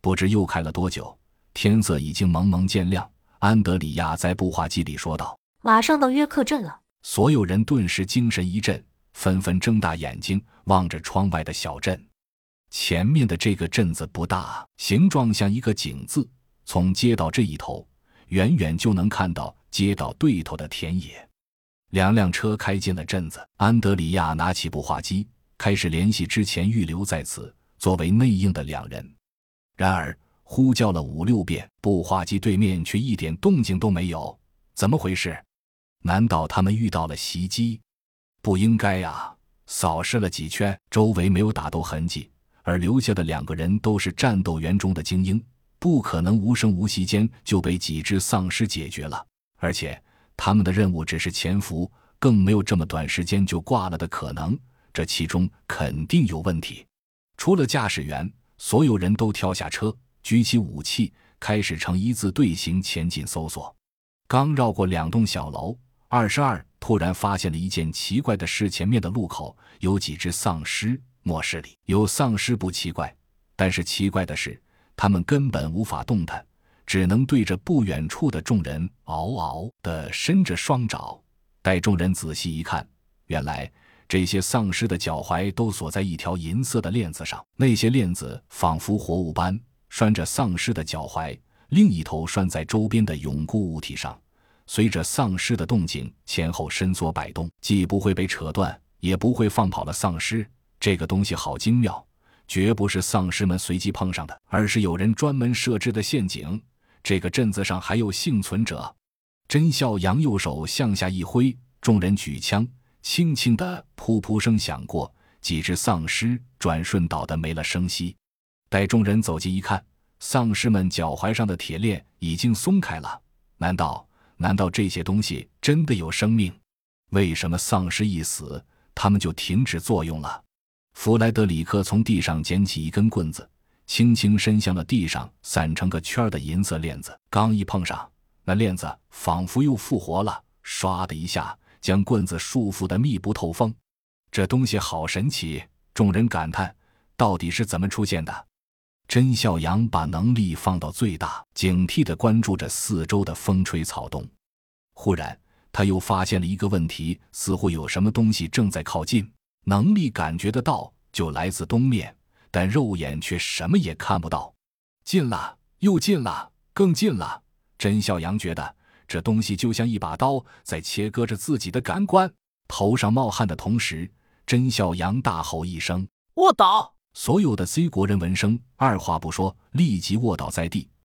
不知又开了多久，天色已经蒙蒙渐亮。安德里亚在步话机里说道：“马上到约克镇了。”所有人顿时精神一振，纷纷睁大眼睛望着窗外的小镇。前面的这个镇子不大，形状像一个井字。从街道这一头，远远就能看到街道对头的田野。两辆车开进了镇子。安德里亚拿起步话机，开始联系之前预留在此作为内应的两人。然而，呼叫了五六遍，步话机对面却一点动静都没有。怎么回事？难道他们遇到了袭击？不应该啊！扫视了几圈，周围没有打斗痕迹，而留下的两个人都是战斗员中的精英，不可能无声无息间就被几只丧尸解决了。而且。他们的任务只是潜伏，更没有这么短时间就挂了的可能。这其中肯定有问题。除了驾驶员，所有人都跳下车，举起武器，开始呈一字队形前进搜索。刚绕过两栋小楼，二十二突然发现了一件奇怪的事：前面的路口有几只丧尸。末世里有丧尸不奇怪，但是奇怪的是，他们根本无法动弹。只能对着不远处的众人嗷嗷地伸着双爪。待众人仔细一看，原来这些丧尸的脚踝都锁在一条银色的链子上，那些链子仿佛活物般拴着丧尸的脚踝，另一头拴在周边的永固物体上，随着丧尸的动静前后伸缩摆动，既不会被扯断，也不会放跑了丧尸。这个东西好精妙，绝不是丧尸们随机碰上的，而是有人专门设置的陷阱。这个镇子上还有幸存者，甄笑阳右手向下一挥，众人举枪，轻轻的噗噗声响过，几只丧尸转瞬倒得没了声息。待众人走近一看，丧尸们脚踝上的铁链已经松开了。难道难道这些东西真的有生命？为什么丧尸一死，他们就停止作用了？弗莱德里克从地上捡起一根棍子。轻轻伸向了地上散成个圈的银色链子，刚一碰上，那链子仿佛又复活了，唰的一下将棍子束缚得密不透风。这东西好神奇！众人感叹：到底是怎么出现的？甄孝阳把能力放到最大，警惕地关注着四周的风吹草动。忽然，他又发现了一个问题：似乎有什么东西正在靠近。能力感觉得到，就来自东面。但肉眼却什么也看不到，近了，又近了，更近了。甄孝阳觉得这东西就像一把刀在切割着自己的感官，头上冒汗的同时，甄孝阳大吼一声：“卧倒！”所有的 C 国人闻声，二话不说，立即卧倒在地，